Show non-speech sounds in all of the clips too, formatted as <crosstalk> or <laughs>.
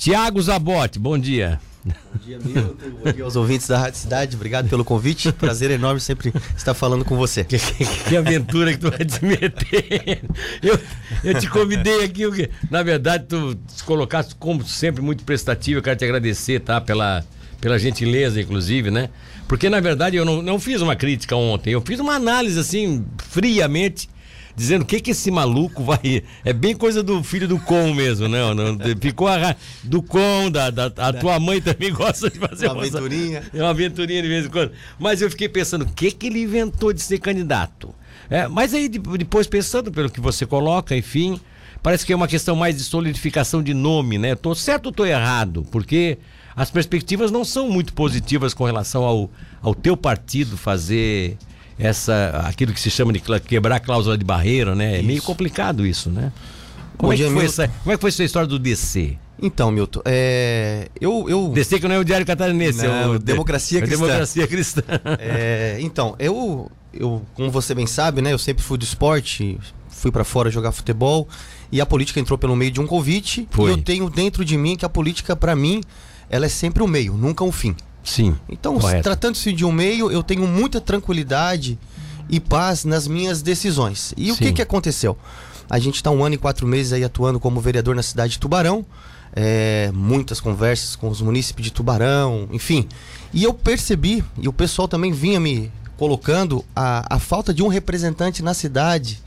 Tiago Zabotti, bom dia. Bom dia, Milton. Bom dia aos ouvintes da Rádio Cidade. Obrigado pelo convite. Prazer enorme sempre estar falando com você. Que, que, aventura que tu vai te meter. Eu, eu te convidei aqui. Na verdade, tu te colocaste, como sempre, muito prestativo. Eu quero te agradecer, tá? Pela, pela gentileza, inclusive, né? Porque, na verdade, eu não, não fiz uma crítica ontem. Eu fiz uma análise, assim, friamente dizendo o que que esse maluco vai. É bem coisa do filho do Com mesmo, né? Não, ficou a, do Com, da, da, a tua mãe também gosta de fazer uma aventurinha. É uma aventurinha de vez em quando. Mas eu fiquei pensando, o que que ele inventou de ser candidato? É, mas aí depois pensando pelo que você coloca, enfim, parece que é uma questão mais de solidificação de nome, né? Tô certo ou tô errado? Porque as perspectivas não são muito positivas com relação ao, ao teu partido fazer essa aquilo que se chama de quebrar a cláusula de barreira, né? É isso. meio complicado isso, né? Como, é que, foi essa, como é que foi essa história do DC? Então, Milton, é, eu, eu... DC que não é o Diário Catarinense, não, é o Democracia é Cristã. Democracia Cristã. <laughs> É, então, eu, eu, como você bem sabe, né? Eu sempre fui do esporte, fui para fora jogar futebol e a política entrou pelo meio de um convite. Foi. E eu tenho dentro de mim que a política, para mim, ela é sempre o meio, nunca o fim. Sim. Então, tratando-se de um meio, eu tenho muita tranquilidade e paz nas minhas decisões. E Sim. o que, que aconteceu? A gente está um ano e quatro meses aí atuando como vereador na cidade de Tubarão. É, muitas conversas com os munícipes de Tubarão, enfim. E eu percebi, e o pessoal também vinha me colocando, a, a falta de um representante na cidade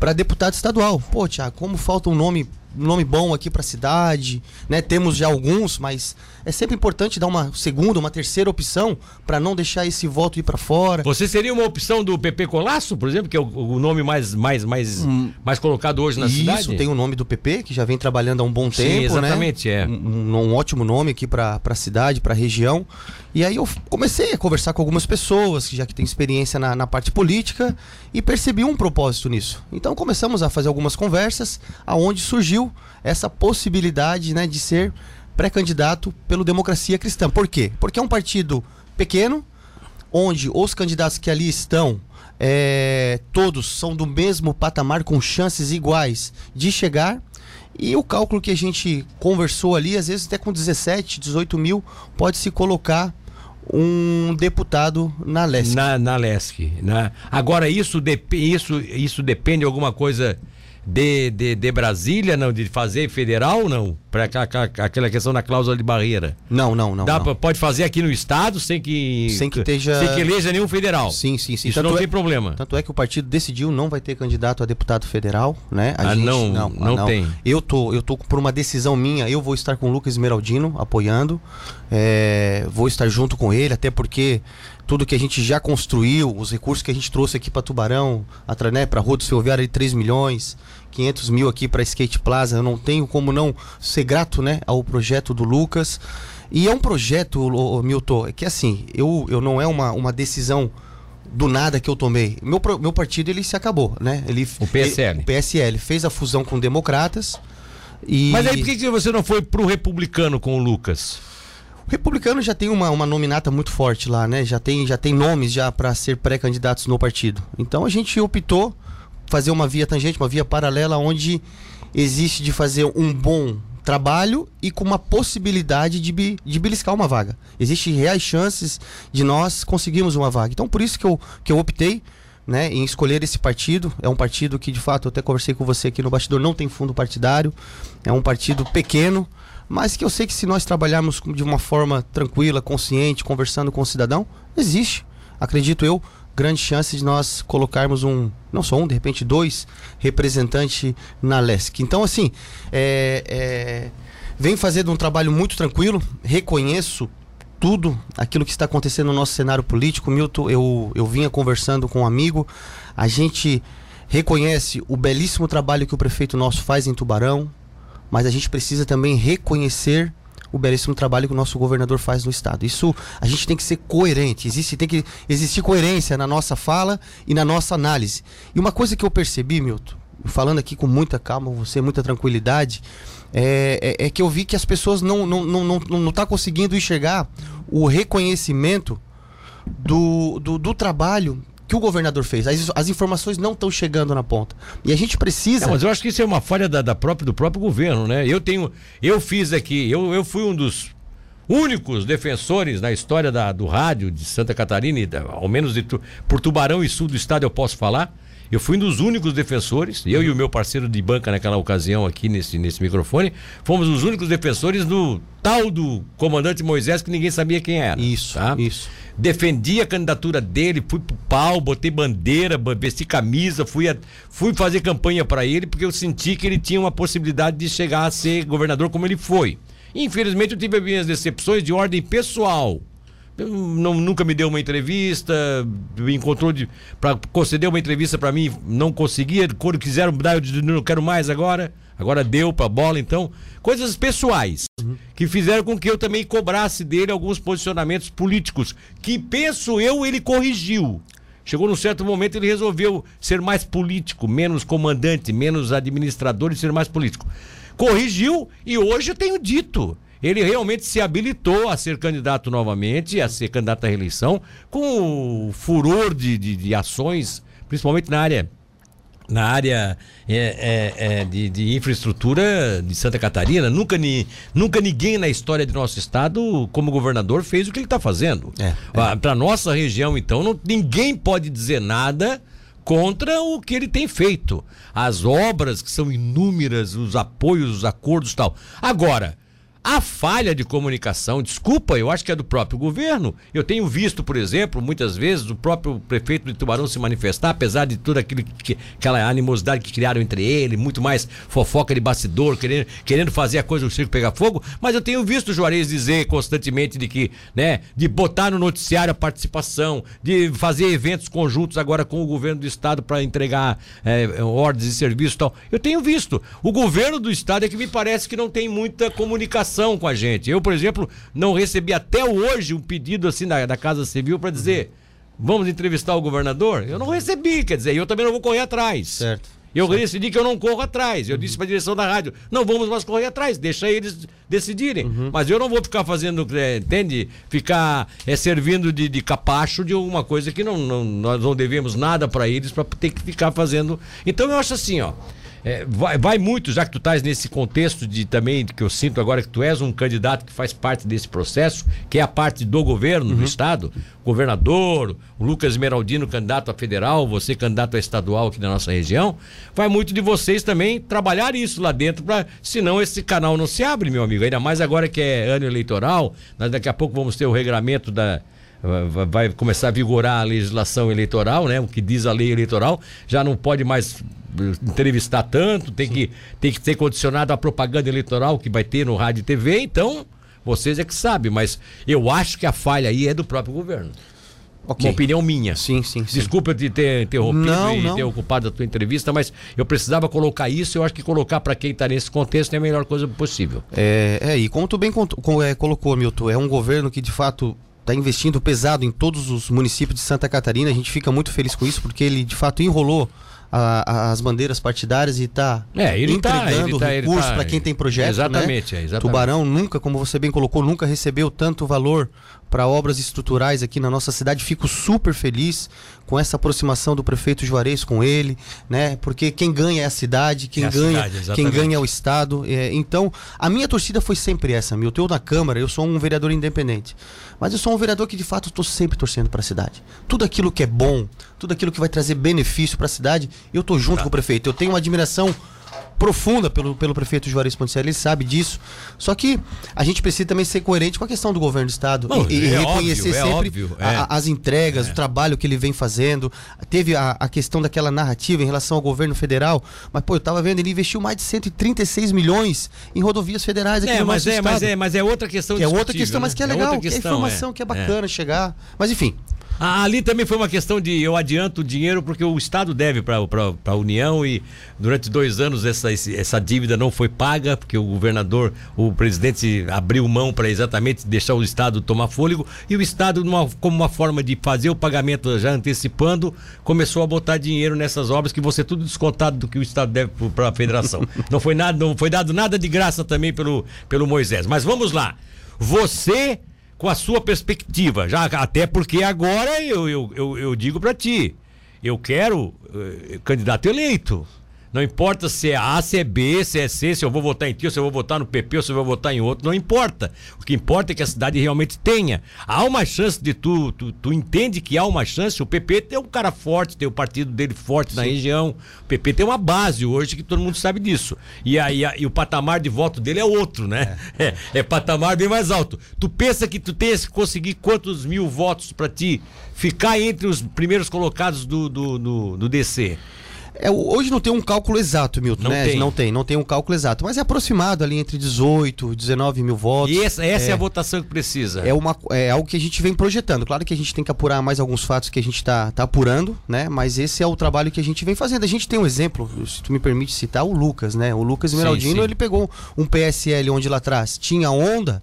para deputado estadual. Pô, Tiago, como falta um nome nome bom aqui para a cidade, né? Temos já alguns, mas é sempre importante dar uma segunda, uma terceira opção para não deixar esse voto ir para fora. Você seria uma opção do PP Colasso, por exemplo, que é o, o nome mais mais mais, hum, mais colocado hoje na isso, cidade? Isso, tem o nome do PP que já vem trabalhando há um bom Sim, tempo, exatamente, né? é. Um, um ótimo nome aqui para a cidade, para a região. E aí eu comecei a conversar com algumas pessoas já que têm experiência na, na parte política e percebi um propósito nisso. Então começamos a fazer algumas conversas aonde surgiu essa possibilidade né, de ser pré-candidato pelo Democracia Cristã. Por quê? Porque é um partido pequeno, onde os candidatos que ali estão, é, todos são do mesmo patamar, com chances iguais de chegar. E o cálculo que a gente conversou ali, às vezes até com 17, 18 mil, pode se colocar um deputado na LESC. Na, na LESC. Na... Agora, isso, de, isso, isso depende de alguma coisa de, de, de Brasília, não? De fazer federal, não? Para aquela questão da cláusula de barreira. Não, não, não. Dá não. Pode fazer aqui no estado sem que. Sem que esteja. Sem que eleja nenhum federal. Sim, sim, sim. Isso tanto não é, tem problema. Tanto é que o partido decidiu não vai ter candidato a deputado federal, né? A ah, gente, não, não, não, não, tem. Eu tô, eu tô por uma decisão minha, eu vou estar com o Lucas Esmeraldino apoiando. É, vou estar junto com ele, até porque tudo que a gente já construiu, os recursos que a gente trouxe aqui para Tubarão, para né, a Rua do de 3 milhões, 500 mil aqui para Skate Plaza, eu não tenho como não ser grato né, ao projeto do Lucas. E é um projeto, Milton, que assim, eu, eu não é uma, uma decisão do nada que eu tomei. Meu, meu partido ele se acabou, né? Ele, o PSL. Ele, o PSL fez a fusão com Democratas. E... Mas aí por que, você não foi pro republicano com o Lucas? O republicano já tem uma, uma nominata muito forte lá, né? Já tem, já tem nomes já para ser pré-candidatos no partido. Então a gente optou fazer uma via tangente, uma via paralela onde existe de fazer um bom trabalho e com uma possibilidade de, de beliscar uma vaga. Existem reais chances de nós conseguirmos uma vaga. Então por isso que eu, que eu optei né, em escolher esse partido. É um partido que, de fato, eu até conversei com você aqui no bastidor, não tem fundo partidário. É um partido pequeno, mas que eu sei que se nós trabalharmos de uma forma tranquila, consciente, conversando com o cidadão, existe, acredito eu, grande chance de nós colocarmos um, não só um, de repente dois representantes na LESC. Então, assim, é, é, vem fazendo um trabalho muito tranquilo, reconheço tudo aquilo que está acontecendo no nosso cenário político. Milton, eu, eu vinha conversando com um amigo, a gente reconhece o belíssimo trabalho que o prefeito nosso faz em Tubarão, mas a gente precisa também reconhecer o belíssimo trabalho que o nosso governador faz no estado. Isso a gente tem que ser coerente, existe, tem que existir coerência na nossa fala e na nossa análise. E uma coisa que eu percebi, Milton, falando aqui com muita calma, você muita tranquilidade, é, é, é que eu vi que as pessoas não não não não, não tá conseguindo enxergar o reconhecimento do, do, do trabalho que o governador fez. As, as informações não estão chegando na ponta. E a gente precisa. É, mas eu acho que isso é uma falha da, da própria, do próprio governo, né? Eu tenho. Eu fiz aqui, eu, eu fui um dos únicos defensores na história da, do rádio de Santa Catarina, e da, ao menos de, por Tubarão e sul do estado eu posso falar. Eu fui um dos únicos defensores, eu e o meu parceiro de banca naquela ocasião aqui nesse, nesse microfone, fomos os únicos defensores do tal do comandante Moisés que ninguém sabia quem era. Isso, tá? isso. Defendi a candidatura dele, fui pro pau, botei bandeira, vesti camisa, fui, a, fui fazer campanha para ele porque eu senti que ele tinha uma possibilidade de chegar a ser governador como ele foi. Infelizmente eu tive minhas decepções de ordem pessoal. Não, nunca me deu uma entrevista, me encontrou para conceder uma entrevista para mim, não conseguia. Quando quiseram dar, eu disse, não quero mais agora. Agora deu para bola, então. Coisas pessoais uhum. que fizeram com que eu também cobrasse dele alguns posicionamentos políticos que, penso eu, ele corrigiu. Chegou num certo momento ele resolveu ser mais político, menos comandante, menos administrador e ser mais político corrigiu e hoje eu tenho dito. Ele realmente se habilitou a ser candidato novamente, a ser candidato à reeleição, com o furor de, de, de ações, principalmente na área na área é, é, é, de, de, infraestrutura de Santa Catarina. Nunca, ni, nunca ninguém na história de nosso estado, como governador, fez o que ele está fazendo. É, é. Para nossa região, então, não, ninguém pode dizer nada contra o que ele tem feito. As obras que são inúmeras, os apoios, os acordos tal. Agora, a falha de comunicação, desculpa, eu acho que é do próprio governo. Eu tenho visto, por exemplo, muitas vezes o próprio prefeito de Tubarão se manifestar, apesar de que, aquela animosidade que criaram entre ele, muito mais fofoca de bastidor, querendo, querendo fazer a coisa do circo pegar fogo. Mas eu tenho visto o Juarez dizer constantemente de que, né, de botar no noticiário a participação, de fazer eventos conjuntos agora com o governo do estado para entregar é, ordens e serviços e tal. Eu tenho visto. O governo do estado é que me parece que não tem muita comunicação com a gente. Eu, por exemplo, não recebi até hoje um pedido assim da, da Casa Civil para dizer vamos entrevistar o governador. Eu não recebi, quer dizer, eu também não vou correr atrás. Certo. Eu certo. decidi que eu não corro atrás. Eu disse para a direção da rádio: não vamos mais correr atrás, deixa eles decidirem. Uhum. Mas eu não vou ficar fazendo, é, entende? Ficar é, servindo de, de capacho de alguma coisa que não, não nós não devemos nada para eles para ter que ficar fazendo. Então eu acho assim, ó. É, vai, vai, muito, já que tu estás nesse contexto de também, que eu sinto agora que tu és um candidato que faz parte desse processo, que é a parte do governo uhum. do estado, governador, o Lucas Esmeraldino, candidato a federal, você candidato a estadual aqui da nossa região, vai muito de vocês também trabalhar isso lá dentro, pra, senão esse canal não se abre, meu amigo. Ainda mais agora que é ano eleitoral, nós daqui a pouco vamos ter o regulamento da, vai começar a vigorar a legislação eleitoral, né? O que diz a lei eleitoral, já não pode mais entrevistar tanto, tem que, tem que ser condicionado à propaganda eleitoral que vai ter no rádio e TV, então vocês é que sabem, mas eu acho que a falha aí é do próprio governo. Okay. Uma opinião minha. Sim, sim, sim. Desculpa te ter interrompido não, e não. ter ocupado a tua entrevista, mas eu precisava colocar isso. Eu acho que colocar para quem está nesse contexto é a melhor coisa possível. É, é e como tu bem é, colocou, Milton, é um governo que de fato está investindo pesado em todos os municípios de Santa Catarina. A gente fica muito feliz com isso, porque ele de fato enrolou a, as bandeiras partidárias e está é, entregando tá, recursos tá, para quem tem projeto. Exatamente, né? é, exatamente. Tubarão nunca, como você bem colocou, nunca recebeu tanto valor para obras estruturais aqui na nossa cidade. Fico super feliz com essa aproximação do prefeito Juarez com ele, né? Porque quem ganha é a cidade, quem é ganha, cidade, quem ganha é o estado. É, então, a minha torcida foi sempre essa, meu. Eu na Câmara, eu sou um vereador independente, mas eu sou um vereador que de fato estou sempre torcendo para a cidade. Tudo aquilo que é bom, tudo aquilo que vai trazer benefício para a cidade, eu tô junto tá. com o prefeito. Eu tenho uma admiração profunda pelo, pelo prefeito Juarez Ponticelli, ele sabe disso. Só que a gente precisa também ser coerente com a questão do governo do Estado Bom, e, e é reconhecer óbvio, é sempre óbvio, a, é. as entregas, o trabalho que ele vem fazendo. Teve a, a, questão daquela narrativa em relação ao governo federal, mas pô, eu tava vendo, ele investiu mais de 136 milhões em rodovias federais aqui é, no mas nosso é, estado. Mas é, mas é outra questão É outra questão, né? mas que é legal, é, questão, que é informação que é bacana chegar. Mas enfim, ah, ali também foi uma questão de eu adianto o dinheiro porque o Estado deve para a União e durante dois anos essa, essa dívida não foi paga, porque o governador, o presidente abriu mão para exatamente deixar o Estado tomar fôlego e o Estado, numa, como uma forma de fazer o pagamento já antecipando, começou a botar dinheiro nessas obras que você tudo descontado do que o Estado deve para a federação. <laughs> não foi nada, não foi dado nada de graça também pelo, pelo Moisés. Mas vamos lá. Você com a sua perspectiva. Já, até porque agora eu, eu, eu, eu digo para ti, eu quero uh, candidato eleito. Não importa se é A, se é B, se é C, se eu vou votar em ti, ou se eu vou votar no PP, ou se eu vou votar em outro, não importa. O que importa é que a cidade realmente tenha. Há uma chance de tu, tu, tu entende que há uma chance. O PP tem um cara forte, tem o partido dele forte Sim. na região. O PP tem uma base hoje que todo mundo sabe disso. E, aí e o patamar de voto dele é outro, né? É. <laughs> é, é patamar bem mais alto. Tu pensa que tu tens que conseguir quantos mil votos para ti ficar entre os primeiros colocados do, do, do, do DC? É, hoje não tem um cálculo exato, Milton, não né? Tem. Não tem, não tem um cálculo exato, mas é aproximado ali entre 18 e 19 mil votos. E essa, essa é, é, a votação que precisa. É, uma, é algo que a gente vem projetando. Claro que a gente tem que apurar mais alguns fatos que a gente está tá apurando, né? Mas esse é o trabalho que a gente vem fazendo. A gente tem um exemplo, se tu me permite citar, o Lucas, né? O Lucas Esmeraldino, sim, sim. ele pegou um PSL onde lá atrás tinha onda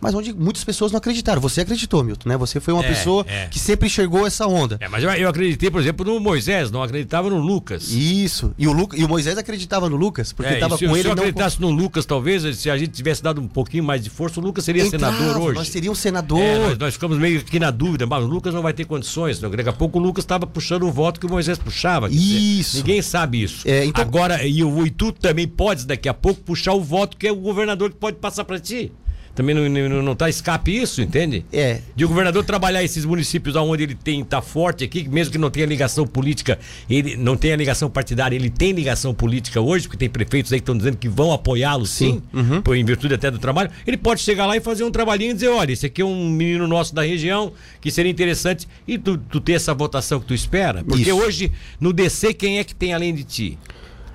mas onde muitas pessoas não acreditaram. Você acreditou, Milton, né? Você foi uma é, pessoa é. que sempre enxergou essa onda. É, mas eu, eu, acreditei, por exemplo, no Moisés, não acreditava no Lucas. Isso. E o, Lu, e o Moisés acreditava no Lucas, porque estava é, com ele. Se eu acreditasse não... no Lucas, talvez, se a gente tivesse dado um pouquinho mais de força, o Lucas seria Entrava, senador hoje. Nós teríamos senador. É, nós, nós, ficamos meio aqui na dúvida, mas o Lucas não vai ter condições. Não. Daqui a pouco o Lucas estava puxando o voto que o Moisés puxava. Isso. Dizer, ninguém sabe isso. É, então... Agora, e o Itu também pode, daqui a pouco, puxar o voto que é o governador que pode passar para ti. Também não, não, não tá escape isso, entende? É. De o governador trabalhar esses municípios onde ele tem, tá forte aqui, mesmo que não tenha ligação política, ele não tenha ligação partidária, ele tem ligação política hoje, porque tem prefeitos aí que estão dizendo que vão apoiá-lo sim, sim uhum. em virtude até do trabalho. Ele pode chegar lá e fazer um trabalhinho e dizer, olha, esse aqui é um menino nosso da região, que seria interessante, e tu, tu ter essa votação que tu espera. Porque isso. hoje, no DC, quem é que tem além de ti?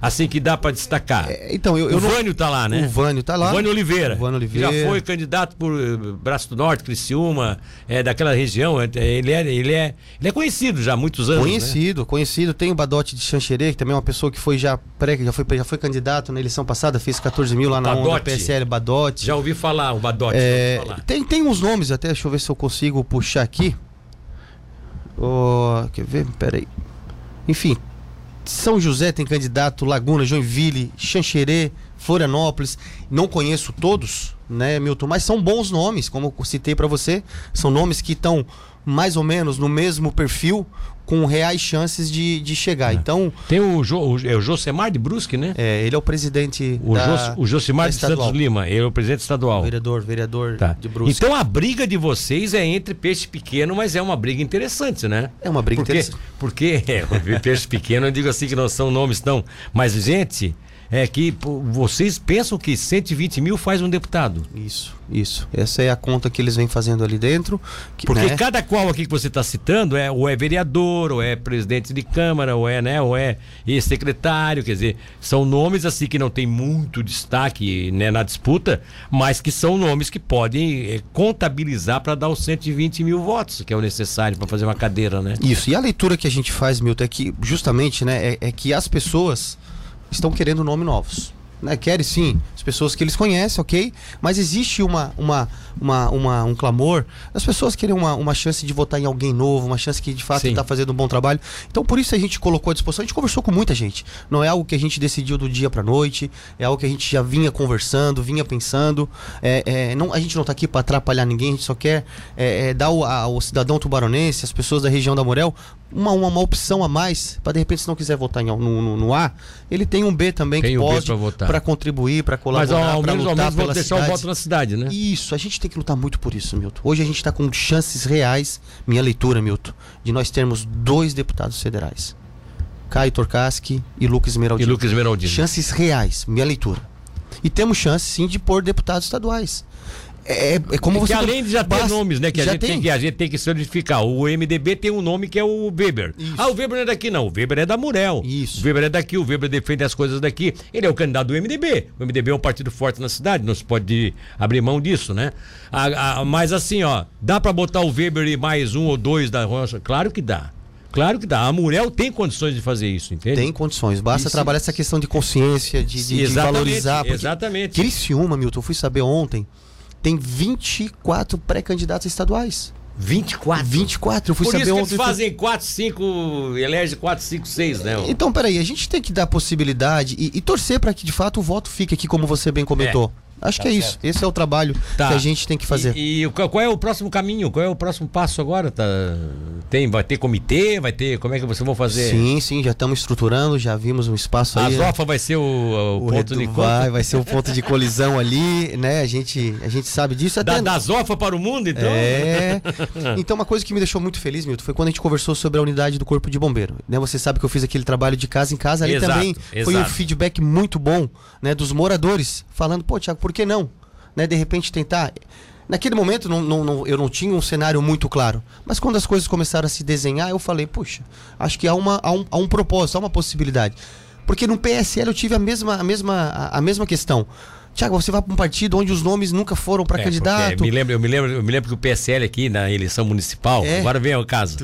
Assim que dá para destacar. É, então, eu, eu o Vânio tá lá, né? O Vânio tá lá. O Vânio Oliveira. O Vânio Oliveira. Já foi candidato por eh, Braço do Norte, Criciúma, é, daquela região. É, ele é, ele, é, ele é conhecido já há muitos anos. Né? Conhecido, né? conhecido. Tem o Badote de Xanxerê, que também é uma pessoa que foi já pré, já foi, já foi candidato na eleição passada, fez 14 mil lá na Badote. onda PSL Badote. Já ouvi falar, o Badote. É, tem, tem uns nomes até, deixa eu ver se eu consigo puxar aqui. Oh, quer ver? Peraí. Enfim, são José tem candidato, Laguna, Joinville, Xanxerê, Florianópolis. Não conheço todos, né, Milton? Mas são bons nomes, como eu citei para você. São nomes que estão mais ou menos no mesmo perfil, com reais chances de, de chegar. É. Então. Tem o, jo, o, é o Josemar de Brusque, né? É, ele é o presidente. O, da, Jos, o Josemar de Santos Lima, ele é o presidente estadual. Vereador, vereador tá. de Brusque. Então a briga de vocês é entre peixe pequeno, mas é uma briga interessante, né? É uma briga porque, interessante. Porque é, <laughs> peixe pequeno, eu digo assim que não são nomes tão. Mas, gente é que pô, vocês pensam que 120 mil faz um deputado. Isso, isso. Essa é a conta que eles vêm fazendo ali dentro. Que, Porque né? cada qual aqui que você está citando é ou é vereador, ou é presidente de câmara, ou é, né, ou é secretário, quer dizer, são nomes assim que não tem muito destaque né, na disputa, mas que são nomes que podem é, contabilizar para dar os 120 mil votos, que é o necessário para fazer uma cadeira, né? Isso. E a leitura que a gente faz, Milton, é que justamente, né, é, é que as pessoas estão querendo nomes novos. Né? Querem sim, as pessoas que eles conhecem, ok? Mas existe uma, uma, uma, uma um clamor as pessoas querem uma, uma chance de votar em alguém novo, uma chance que de fato está fazendo um bom trabalho. Então por isso a gente colocou à disposição, a gente conversou com muita gente. Não é algo que a gente decidiu do dia para noite, é algo que a gente já vinha conversando, vinha pensando. É, é, não, a gente não está aqui para atrapalhar ninguém, a gente só quer é, é dar ao, ao cidadão tubaronense, as pessoas da região da Morel, uma, uma, uma opção a mais, para de repente, se não quiser votar em, no, no, no, A, ele tem um B também tem que pode para contribuir, para colaborar, para lutar ao menos pela deixar cidade. o voto na cidade, né? Isso, a gente tem que lutar muito por isso, Milton. Hoje a gente está com chances reais, minha leitura, Milton, de nós termos dois deputados federais. Caio Torkaschi e Lucas Esmeraldino. E Lucas Esmeraldino. Chances reais, minha leitura. E temos chance sim de pôr deputados estaduais. É, é como é você. Que além de já ter nomes, né? Que a, gente tem. tem. que a gente tem que solidificar. O MDB tem um nome que é o Weber. Isso. Ah, o Weber não é daqui, não. O Weber é da Murel. Isso. O Weber é daqui, o Weber defende as coisas daqui. Ele é o candidato do MDB. O MDB é um partido forte na cidade, não se pode abrir mão disso, né? mas assim, ó, dá para botar o Weber e mais um ou dois da Rocha? Claro que dá. Claro que dá. A Murel tem condições de fazer isso, entende? Tem condições. Basta isso. trabalhar essa questão de consciência, de, de, de valorizar. Exatamente. Criciúma, Milton, eu fui saber ontem tem 24 pré-candidatos estaduais. 24? 24, eu fui Por saber isso ontem. Eles fazem 4, 5, elege 4, 5, 6, né? Então, peraí, a gente tem que dar possibilidade e, e torcer para que de fato o voto fique aqui, como você bem comentou. É. Acho Tá que é certo. isso. Esse é o trabalho Tá. que a gente tem que fazer. E, e qual é o próximo caminho? Qual é o próximo passo agora? Tá, tem, vai ter comitê? Vai ter. Como é que vocês vão fazer? Sim, sim, já estamos estruturando, já vimos um espaço A aí. Zofa vai ser o, o o ponto de vai, vai ser o ponto de colisão ali, né? A gente, a gente sabe disso. Da, Até da Zofa para o mundo, então? É. Então, uma coisa que me deixou muito feliz, Milton, foi quando a gente conversou sobre a unidade do Corpo de Bombeiro. Né? Você sabe que eu fiz aquele trabalho de casa em casa. Ali Exato, também foi um exato. feedback muito bom né, dos moradores, falando, pô, Tiago, por que não? Né, de repente tentar. Naquele momento não, não- não- eu não tinha um cenário muito claro. Mas quando as coisas começaram a se desenhar, eu falei, puxa, acho que há, uma, há, um, há um propósito, há uma possibilidade. Porque no PSL eu tive a mesma, a mesma, a, mesma questão. Tiago, você vai para um partido onde os nomes nunca foram para É, candidato. porque Me lembro, eu, me lembro, eu me lembro que o PSL aqui na eleição municipal, É. agora vem o caso.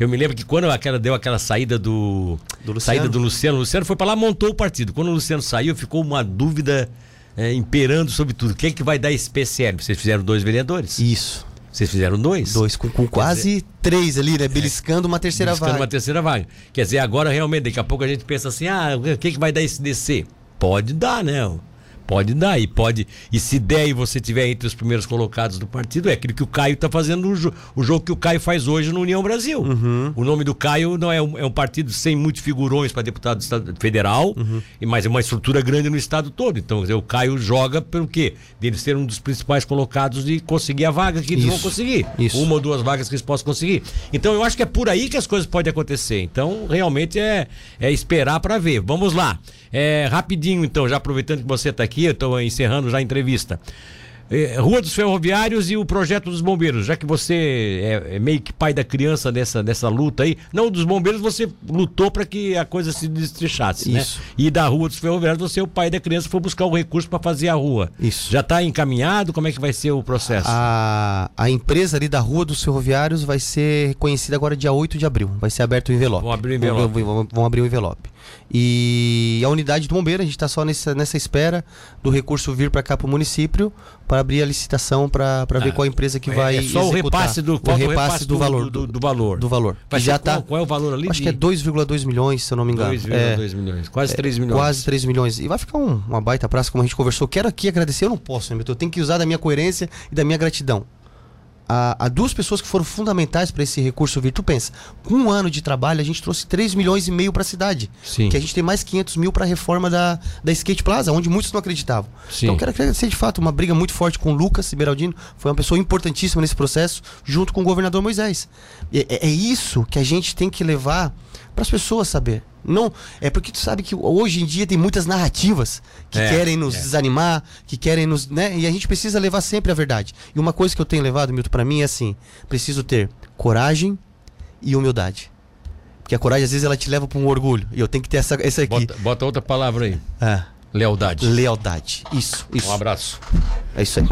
Eu me lembro que quando aquela deu aquela saída do, Do Luciano. saída do Luciano, o Luciano foi para lá, montou o partido. Quando o Luciano saiu, ficou uma dúvida é, imperando sobre tudo. Quem é que vai dar esse PSL? Vocês fizeram dois vereadores? Isso. Vocês fizeram dois? Dois, com, com quase três ali, né? Beliscando uma terceira Buscando vaga. uma terceira vaga. Quer dizer, agora realmente, daqui a pouco a gente pensa assim, ah, quem que vai dar esse DC? Pode dar, né? Pode dar, e pode. E se der e você tiver entre os primeiros colocados do partido, é aquilo que o Caio está fazendo jo- o jogo que o Caio faz hoje no União Brasil. Uhum. O nome do Caio não é um, é um partido sem muitos figurões para deputado estado- federal, Uhum. e mas é uma estrutura grande no estado todo. Então, dizer, o Caio joga pelo quê? Dele ser um dos principais colocados de conseguir a vaga que eles vão Isso, conseguir. isso. Uma ou duas vagas que eles possam conseguir. Então eu acho que é por aí que as coisas podem acontecer. Então realmente é, é esperar para ver. Vamos lá. É, rapidinho então, já aproveitando que você está aqui, eu estou encerrando já a entrevista. É, Rua dos Ferroviários e o projeto dos bombeiros, já que você é, é meio que pai da criança dessa, dessa luta aí. Não, dos bombeiros você lutou para que a coisa se destrinchasse, né? Isso. E da Rua dos Ferroviários você é o pai da criança foi buscar o recurso para fazer a rua. Isso. Já está encaminhado? Como é que vai ser o processo? A, a empresa ali da Rua dos Ferroviários vai ser reconhecida agora dia 8 de abril. Vai ser aberto o envelope. Vão abrir o envelope. Vão, vão- vão abrir o envelope. E a unidade do bombeiro, a gente está só nessa, nessa espera do recurso vir para cá para o município para abrir a licitação para ver qual a empresa que É- vai é só o executar. repasse do, o repasse, do, valor do, do valor. do valor. Vai já qual, tá qual é o valor ali? acho que é 2,2 milhões, se eu não me engano. 2,2 É. milhões, quase 3 milhões. Quase 3 milhões. E vai ficar um- uma baita praça, como a gente conversou. Quero aqui agradecer, eu não posso, né? Eu tenho que usar da minha coerência e da minha gratidão. A, a duas pessoas que foram fundamentais para esse recurso vir. Tu pensa, com um ano de trabalho, a gente trouxe 3 milhões e meio para a cidade. Sim. Que a gente tem mais 500 mil para a reforma da, da Skate Plaza, onde muitos não acreditavam. Sim. Então, quero agradecer de fato uma briga muito forte com o Lucas Beraldino. Foi uma pessoa importantíssima nesse processo, junto com o governador Moisés. E É, é isso que a gente tem que levar para as pessoas saber. Não, é porque tu sabe que hoje em dia tem muitas narrativas que É, querem nos é. desanimar, que querem nos, né? E a gente precisa levar sempre a verdade. E uma coisa que eu tenho levado, Milton, para mim é assim: preciso ter coragem e humildade. Porque a coragem às vezes ela te leva para um orgulho. E eu tenho que ter essa essa aqui. Bota, bota outra palavra aí. Ah, Lealdade. lealdade. Isso, isso. Um abraço. É isso aí.